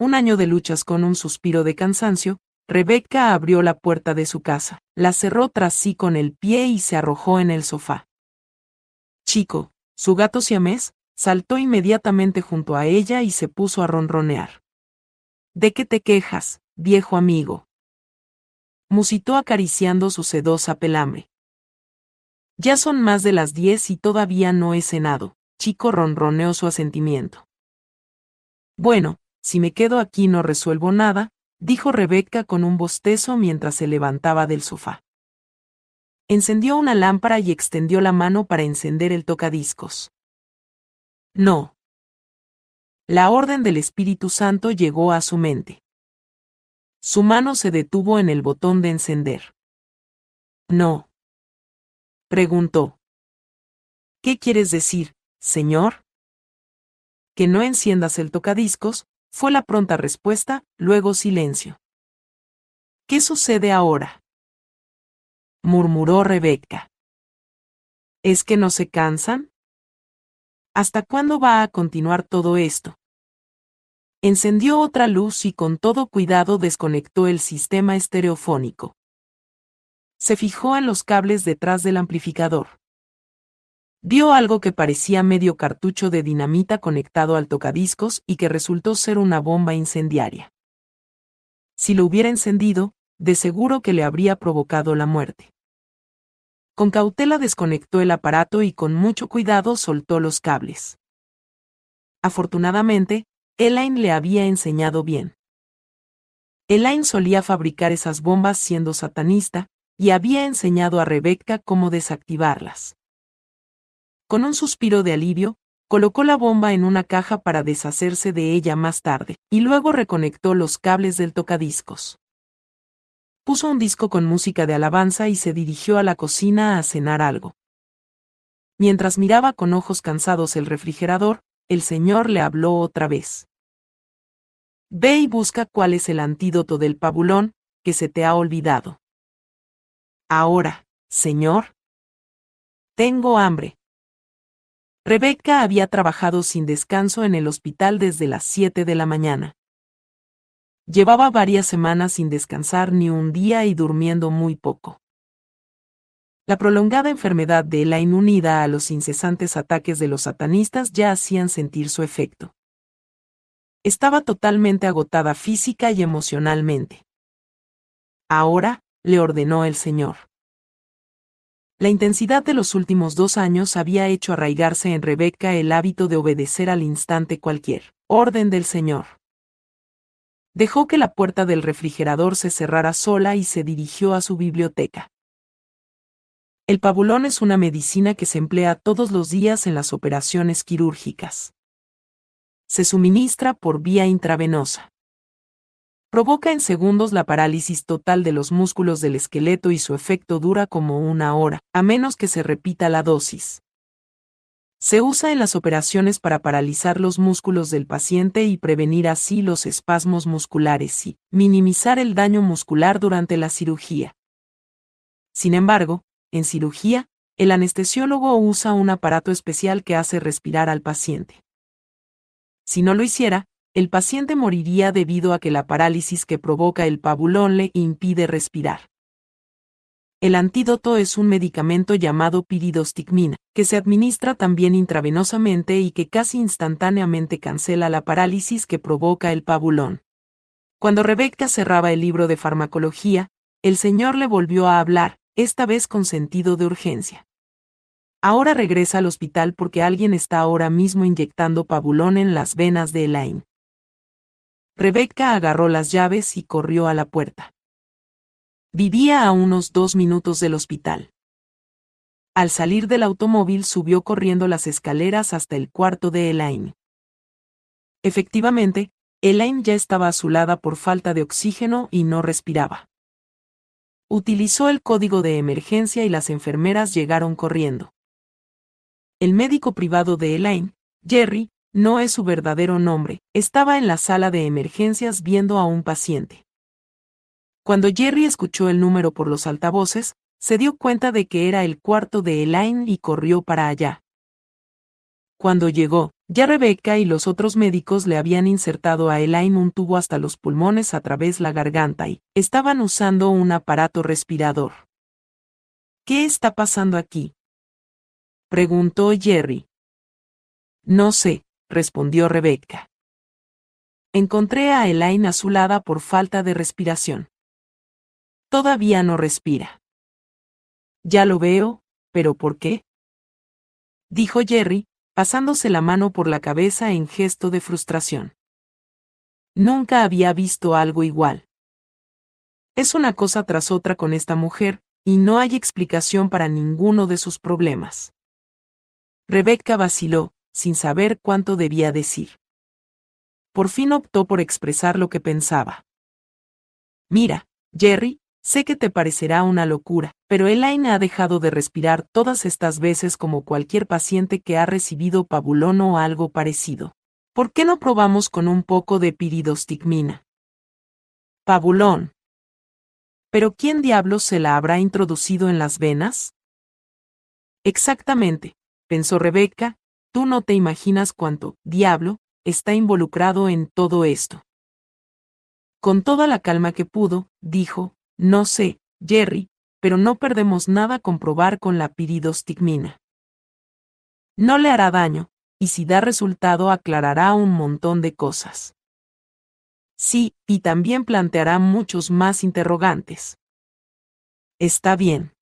Un año de luchas con un suspiro de cansancio, Rebecca abrió la puerta de su casa, la cerró tras sí con el pie y se arrojó en el sofá. Chico, su gato siamés, saltó inmediatamente junto a ella y se puso a ronronear. ¿De qué te quejas, viejo amigo? musitó acariciando su sedosa pelambre. Ya son más de las diez y todavía no he cenado. Chico ronroneó su asentimiento. Bueno, si me quedo aquí no resuelvo nada, dijo Rebeca con un bostezo mientras se levantaba del sofá. Encendió una lámpara y extendió la mano para encender el tocadiscos. No. La orden del Espíritu Santo llegó a su mente. Su mano se detuvo en el botón de encender. No. Preguntó. ¿Qué quieres decir, señor? Que no enciendas el tocadiscos, fue la pronta respuesta, luego silencio. ¿Qué sucede ahora? murmuró Rebeca. ¿Es que no se cansan? ¿Hasta cuándo va a continuar todo esto? Encendió otra luz y con todo cuidado desconectó el sistema estereofónico. Se fijó en los cables detrás del amplificador. Vio algo que parecía medio cartucho de dinamita conectado al tocadiscos y que resultó ser una bomba incendiaria. Si lo hubiera encendido, de seguro que le habría provocado la muerte. Con cautela desconectó el aparato y con mucho cuidado soltó los cables. Afortunadamente, Elaine le había enseñado bien. Elaine solía fabricar esas bombas siendo satanista, y había enseñado a Rebecca cómo desactivarlas. Con un suspiro de alivio, colocó la bomba en una caja para deshacerse de ella más tarde, y luego reconectó los cables del tocadiscos. Puso un disco con música de alabanza y se dirigió a la cocina a cenar algo. Mientras miraba con ojos cansados el refrigerador, el señor le habló otra vez. Ve y busca cuál es el antídoto del pabulón, que se te ha olvidado. Ahora, señor. Tengo hambre. Rebeca había trabajado sin descanso en el hospital desde las 7 de la mañana. Llevaba varias semanas sin descansar ni un día y durmiendo muy poco. La prolongada enfermedad de Elaine unida a los incesantes ataques de los satanistas ya hacían sentir su efecto. Estaba totalmente agotada física y emocionalmente. Ahora, le ordenó el Señor. La intensidad de los últimos dos años había hecho arraigarse en Rebeca el hábito de obedecer al instante cualquier orden del Señor. Dejó que la puerta del refrigerador se cerrara sola y se dirigió a su biblioteca. El pabulón es una medicina que se emplea todos los días en las operaciones quirúrgicas. Se suministra por vía intravenosa. Provoca en segundos la parálisis total de los músculos del esqueleto y su efecto dura como una hora, a menos que se repita la dosis. Se usa en las operaciones para paralizar los músculos del paciente y prevenir así los espasmos musculares y minimizar el daño muscular durante la cirugía. Sin embargo, en cirugía, el anestesiólogo usa un aparato especial que hace respirar al paciente. Si no lo hiciera, el paciente moriría debido a que la parálisis que provoca el pabulón le impide respirar. El antídoto es un medicamento llamado piridostigmina, que se administra también intravenosamente y que casi instantáneamente cancela la parálisis que provoca el pabulón. Cuando Rebeca cerraba el libro de farmacología, el señor le volvió a hablar, esta vez con sentido de urgencia. Ahora regresa al hospital porque alguien está ahora mismo inyectando pabulón en las venas de Elaine. Rebeca agarró las llaves y corrió a la puerta. Vivía a unos dos minutos del hospital. Al salir del automóvil subió corriendo las escaleras hasta el cuarto de Elaine. Efectivamente, Elaine ya estaba azulada por falta de oxígeno y no respiraba. Utilizó el código de emergencia y las enfermeras llegaron corriendo. El médico privado de Elaine, Jerry, no es su verdadero nombre, estaba en la sala de emergencias viendo a un paciente. Cuando Jerry escuchó el número por los altavoces, se dio cuenta de que era el cuarto de Elaine y corrió para allá. Cuando llegó, ya Rebecca y los otros médicos le habían insertado a Elaine un tubo hasta los pulmones a través la garganta y estaban usando un aparato respirador. ¿Qué está pasando aquí? preguntó Jerry. No sé, respondió Rebecca. Encontré a Elaine azulada por falta de respiración. Todavía no respira. Ya lo veo, pero ¿por qué? Dijo Jerry, pasándose la mano por la cabeza en gesto de frustración. Nunca había visto algo igual. Es una cosa tras otra con esta mujer, y no hay explicación para ninguno de sus problemas. Rebecca vaciló, sin saber cuánto debía decir. Por fin optó por expresar lo que pensaba. Mira, Jerry, Sé que te parecerá una locura, pero Elaine ha dejado de respirar todas estas veces como cualquier paciente que ha recibido pabulón o algo parecido. ¿Por qué no probamos con un poco de piridostigmina? Pabulón. ¿Pero quién diablos se la habrá introducido en las venas? Exactamente, pensó Rebeca, tú no te imaginas cuánto, diablo, está involucrado en todo esto. Con toda la calma que pudo, dijo, no sé, Jerry, pero no perdemos nada con probar con la piridostigmina. No le hará daño, y si da resultado aclarará un montón de cosas. Sí, y también planteará muchos más interrogantes. Está bien.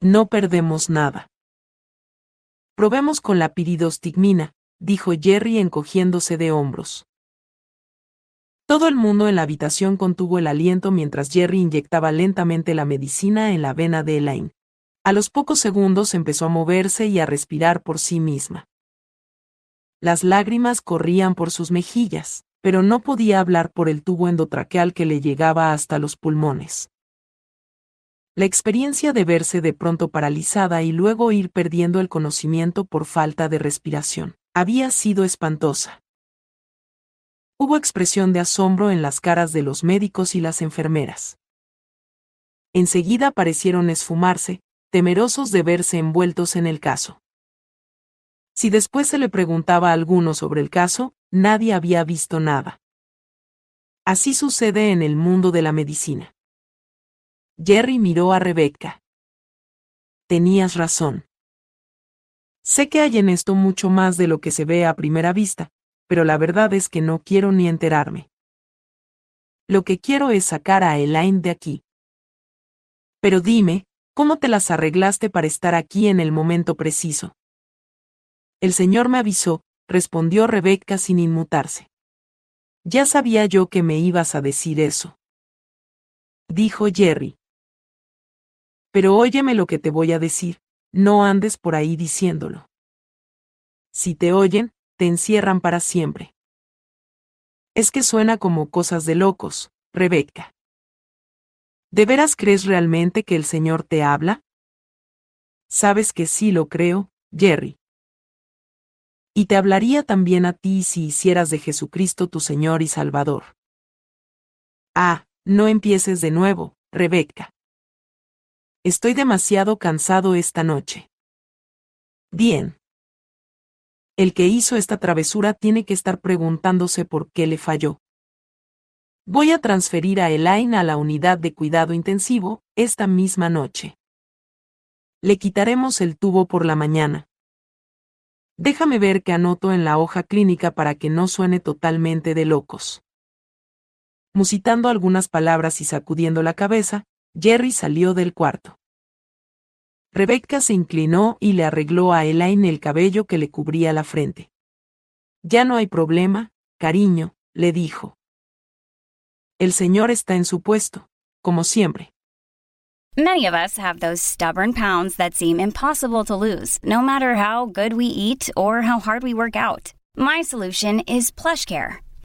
No perdemos nada. Probemos con la piridostigmina, dijo Jerry encogiéndose de hombros. Todo el mundo en la habitación contuvo el aliento mientras Jerry inyectaba lentamente la medicina en la vena de Elaine. A los pocos segundos empezó a moverse y a respirar por sí misma. Las lágrimas corrían por sus mejillas, pero no podía hablar por el tubo endotraqueal que le llegaba hasta los pulmones. La experiencia de verse de pronto paralizada y luego ir perdiendo el conocimiento por falta de respiración había sido espantosa. Hubo expresión de asombro en las caras de los médicos y las enfermeras. Enseguida parecieron esfumarse, temerosos de verse envueltos en el caso. Si después se le preguntaba a alguno sobre el caso, nadie había visto nada. Así sucede en el mundo de la medicina. Jerry miró a Rebecca. Tenías razón. Sé que hay en esto mucho más de lo que se ve a primera vista, pero la verdad es que no quiero ni enterarme. Lo que quiero es sacar a Elaine de aquí. Pero dime, ¿cómo te las arreglaste para estar aquí en el momento preciso? El señor me avisó, respondió Rebeca sin inmutarse. Ya sabía yo que me ibas a decir eso. Dijo Jerry. Pero óyeme lo que te voy a decir, no andes por ahí diciéndolo. Si te oyen, te encierran para siempre. Es que suena como cosas de locos, Rebeca. ¿De veras crees realmente que el Señor te habla? Sabes que sí lo creo, Jerry. Y te hablaría también a ti si hicieras de Jesucristo tu Señor y Salvador. Ah, no empieces de nuevo, Rebeca. Estoy demasiado cansado esta noche. Bien. El que hizo esta travesura tiene que estar preguntándose por qué le falló. Voy a transferir a Elaine a la unidad de cuidado intensivo esta misma noche. Le quitaremos el tubo por la mañana. Déjame ver qué anoto en la hoja clínica para que no suene totalmente de locos. Musitando algunas palabras y sacudiendo la cabeza, Jerry salió del cuarto. Rebecca se inclinó y le arregló a Elaine el cabello que le cubría la frente. Ya no hay problema, cariño, le dijo. El señor está en su puesto, como siempre. Many of us have those stubborn pounds that seem impossible to lose, no matter how good we eat or how hard we work out. My solution is PlushCare.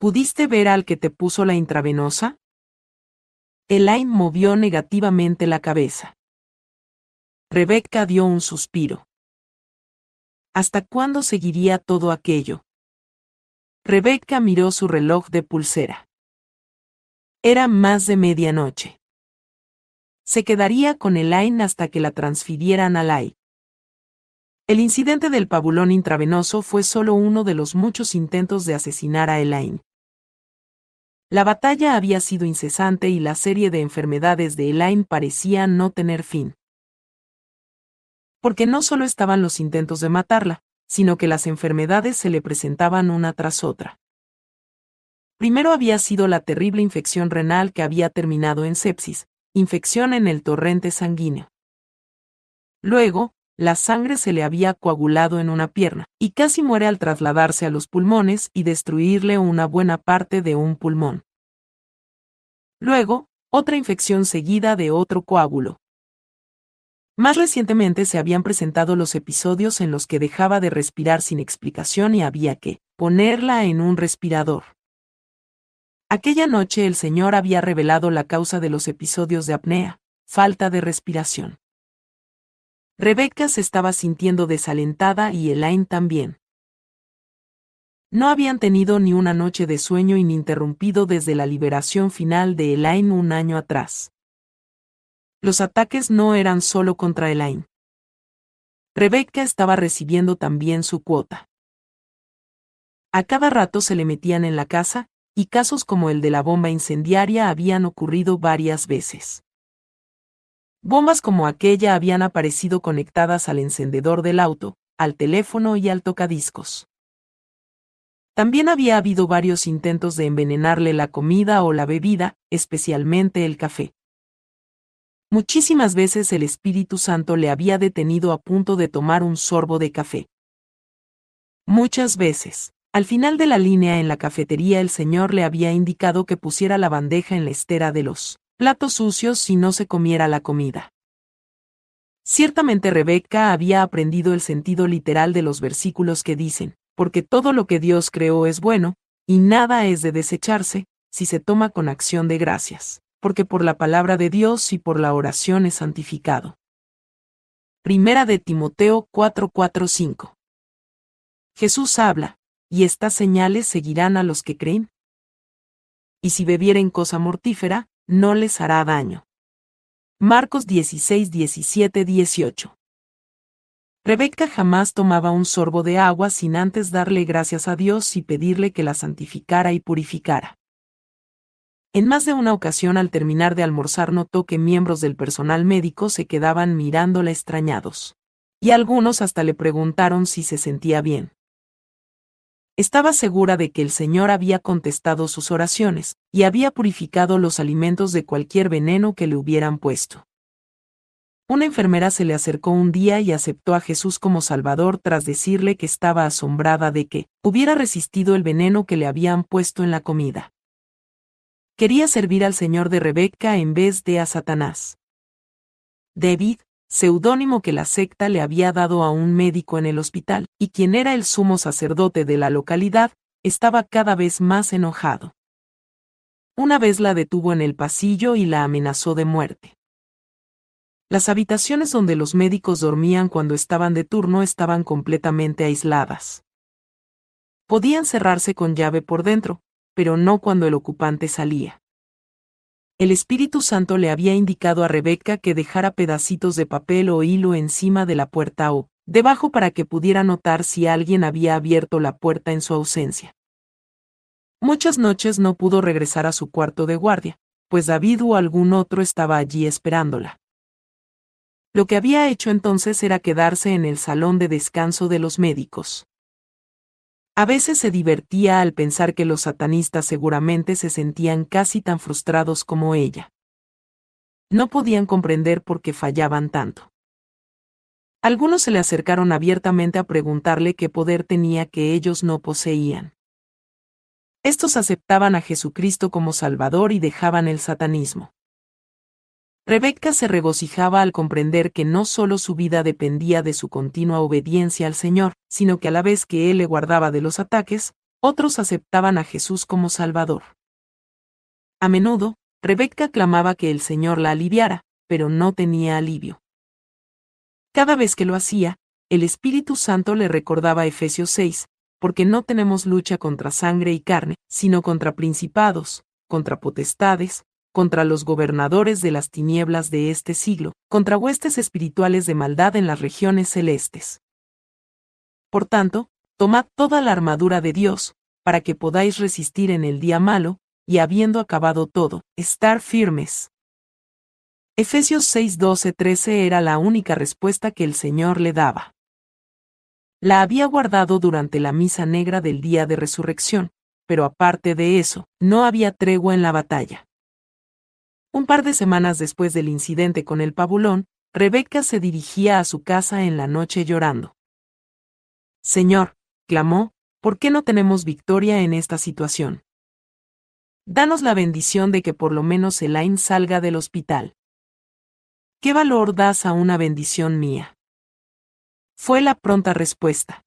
¿Pudiste ver al que te puso la intravenosa? Elaine movió negativamente la cabeza. Rebecca dio un suspiro. ¿Hasta cuándo seguiría todo aquello? Rebecca miró su reloj de pulsera. Era más de medianoche. Se quedaría con Elaine hasta que la transfirieran a Lai. El incidente del pabulón intravenoso fue solo uno de los muchos intentos de asesinar a Elaine. La batalla había sido incesante y la serie de enfermedades de Elaine parecía no tener fin. Porque no solo estaban los intentos de matarla, sino que las enfermedades se le presentaban una tras otra. Primero había sido la terrible infección renal que había terminado en sepsis, infección en el torrente sanguíneo. Luego, la sangre se le había coagulado en una pierna, y casi muere al trasladarse a los pulmones y destruirle una buena parte de un pulmón. Luego, otra infección seguida de otro coágulo. Más recientemente se habían presentado los episodios en los que dejaba de respirar sin explicación y había que ponerla en un respirador. Aquella noche el Señor había revelado la causa de los episodios de apnea, falta de respiración. Rebecca se estaba sintiendo desalentada y Elaine también. No habían tenido ni una noche de sueño ininterrumpido desde la liberación final de Elaine un año atrás. Los ataques no eran solo contra Elaine. Rebecca estaba recibiendo también su cuota. A cada rato se le metían en la casa, y casos como el de la bomba incendiaria habían ocurrido varias veces. Bombas como aquella habían aparecido conectadas al encendedor del auto, al teléfono y al tocadiscos. También había habido varios intentos de envenenarle la comida o la bebida, especialmente el café. Muchísimas veces el Espíritu Santo le había detenido a punto de tomar un sorbo de café. Muchas veces, al final de la línea en la cafetería el Señor le había indicado que pusiera la bandeja en la estera de los platos sucios si no se comiera la comida. Ciertamente Rebeca había aprendido el sentido literal de los versículos que dicen, porque todo lo que Dios creó es bueno, y nada es de desecharse, si se toma con acción de gracias, porque por la palabra de Dios y por la oración es santificado. Primera de Timoteo 4:4-5 Jesús habla, y estas señales seguirán a los que creen. Y si bebieren cosa mortífera, no les hará daño. Marcos 16, 17, 18. Rebeca jamás tomaba un sorbo de agua sin antes darle gracias a Dios y pedirle que la santificara y purificara. En más de una ocasión al terminar de almorzar notó que miembros del personal médico se quedaban mirándola extrañados. Y algunos hasta le preguntaron si se sentía bien. Estaba segura de que el Señor había contestado sus oraciones, y había purificado los alimentos de cualquier veneno que le hubieran puesto. Una enfermera se le acercó un día y aceptó a Jesús como Salvador tras decirle que estaba asombrada de que hubiera resistido el veneno que le habían puesto en la comida. Quería servir al Señor de Rebeca en vez de a Satanás. David, seudónimo que la secta le había dado a un médico en el hospital, y quien era el sumo sacerdote de la localidad, estaba cada vez más enojado. Una vez la detuvo en el pasillo y la amenazó de muerte. Las habitaciones donde los médicos dormían cuando estaban de turno estaban completamente aisladas. Podían cerrarse con llave por dentro, pero no cuando el ocupante salía. El Espíritu Santo le había indicado a Rebeca que dejara pedacitos de papel o hilo encima de la puerta o debajo para que pudiera notar si alguien había abierto la puerta en su ausencia. Muchas noches no pudo regresar a su cuarto de guardia, pues David o algún otro estaba allí esperándola. Lo que había hecho entonces era quedarse en el salón de descanso de los médicos. A veces se divertía al pensar que los satanistas seguramente se sentían casi tan frustrados como ella. No podían comprender por qué fallaban tanto. Algunos se le acercaron abiertamente a preguntarle qué poder tenía que ellos no poseían. Estos aceptaban a Jesucristo como Salvador y dejaban el satanismo. Rebeca se regocijaba al comprender que no solo su vida dependía de su continua obediencia al Señor, sino que a la vez que Él le guardaba de los ataques, otros aceptaban a Jesús como Salvador. A menudo, Rebeca clamaba que el Señor la aliviara, pero no tenía alivio. Cada vez que lo hacía, el Espíritu Santo le recordaba Efesios 6, porque no tenemos lucha contra sangre y carne, sino contra principados, contra potestades, contra los gobernadores de las tinieblas de este siglo, contra huestes espirituales de maldad en las regiones celestes. Por tanto, tomad toda la armadura de Dios, para que podáis resistir en el día malo, y habiendo acabado todo, estar firmes. Efesios 6, 12, 13 era la única respuesta que el Señor le daba. La había guardado durante la misa negra del día de resurrección, pero aparte de eso, no había tregua en la batalla. Un par de semanas después del incidente con el pabulón, Rebeca se dirigía a su casa en la noche llorando. Señor, clamó, ¿por qué no tenemos victoria en esta situación? Danos la bendición de que por lo menos Elaine salga del hospital. ¿Qué valor das a una bendición mía? Fue la pronta respuesta.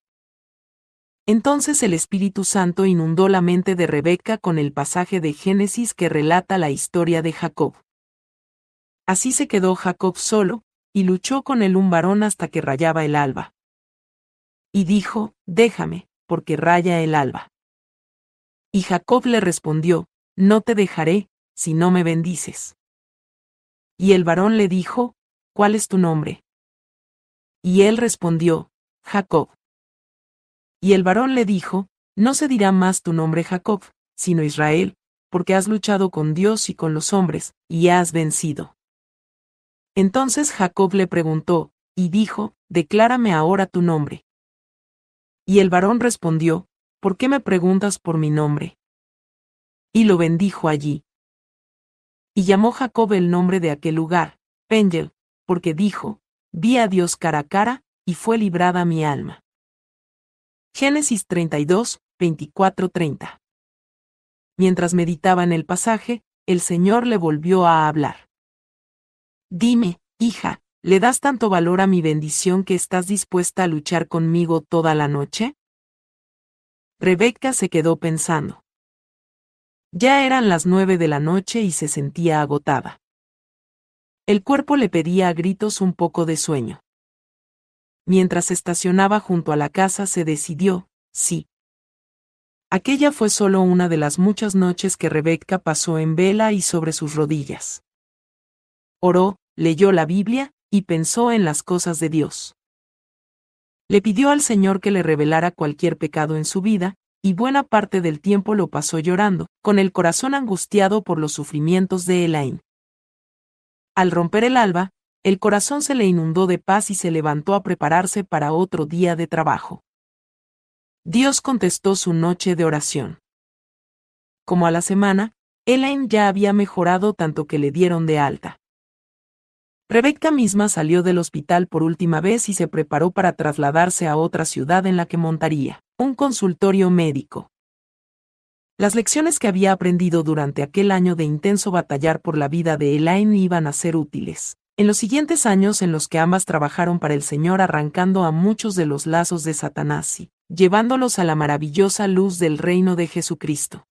Entonces el Espíritu Santo inundó la mente de Rebeca con el pasaje de Génesis que relata la historia de Jacob. Así se quedó Jacob solo, y luchó con él un varón hasta que rayaba el alba. Y dijo, Déjame, porque raya el alba. Y Jacob le respondió, No te dejaré, si no me bendices. Y el varón le dijo, ¿Cuál es tu nombre? Y él respondió, Jacob. Y el varón le dijo, No se dirá más tu nombre Jacob, sino Israel, porque has luchado con Dios y con los hombres, y has vencido. Entonces Jacob le preguntó, y dijo, Declárame ahora tu nombre. Y el varón respondió, ¿Por qué me preguntas por mi nombre? Y lo bendijo allí. Y llamó Jacob el nombre de aquel lugar, Pengel, porque dijo, Vi a Dios cara a cara, y fue librada mi alma. Génesis 32, 24-30. Mientras meditaba en el pasaje, el Señor le volvió a hablar. Dime, hija, ¿le das tanto valor a mi bendición que estás dispuesta a luchar conmigo toda la noche? Rebeca se quedó pensando. Ya eran las nueve de la noche y se sentía agotada. El cuerpo le pedía a gritos un poco de sueño mientras estacionaba junto a la casa se decidió, sí. Aquella fue solo una de las muchas noches que Rebeca pasó en vela y sobre sus rodillas. Oró, leyó la Biblia, y pensó en las cosas de Dios. Le pidió al Señor que le revelara cualquier pecado en su vida, y buena parte del tiempo lo pasó llorando, con el corazón angustiado por los sufrimientos de Elaine. Al romper el alba, el corazón se le inundó de paz y se levantó a prepararse para otro día de trabajo. Dios contestó su noche de oración. Como a la semana, Elaine ya había mejorado tanto que le dieron de alta. Rebecca misma salió del hospital por última vez y se preparó para trasladarse a otra ciudad en la que montaría un consultorio médico. Las lecciones que había aprendido durante aquel año de intenso batallar por la vida de Elaine iban a ser útiles. En los siguientes años en los que ambas trabajaron para el Señor arrancando a muchos de los lazos de Satanás y llevándolos a la maravillosa luz del reino de Jesucristo.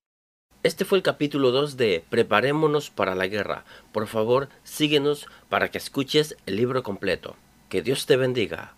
Este fue el capítulo 2 de Preparémonos para la guerra. Por favor, síguenos para que escuches el libro completo. Que Dios te bendiga.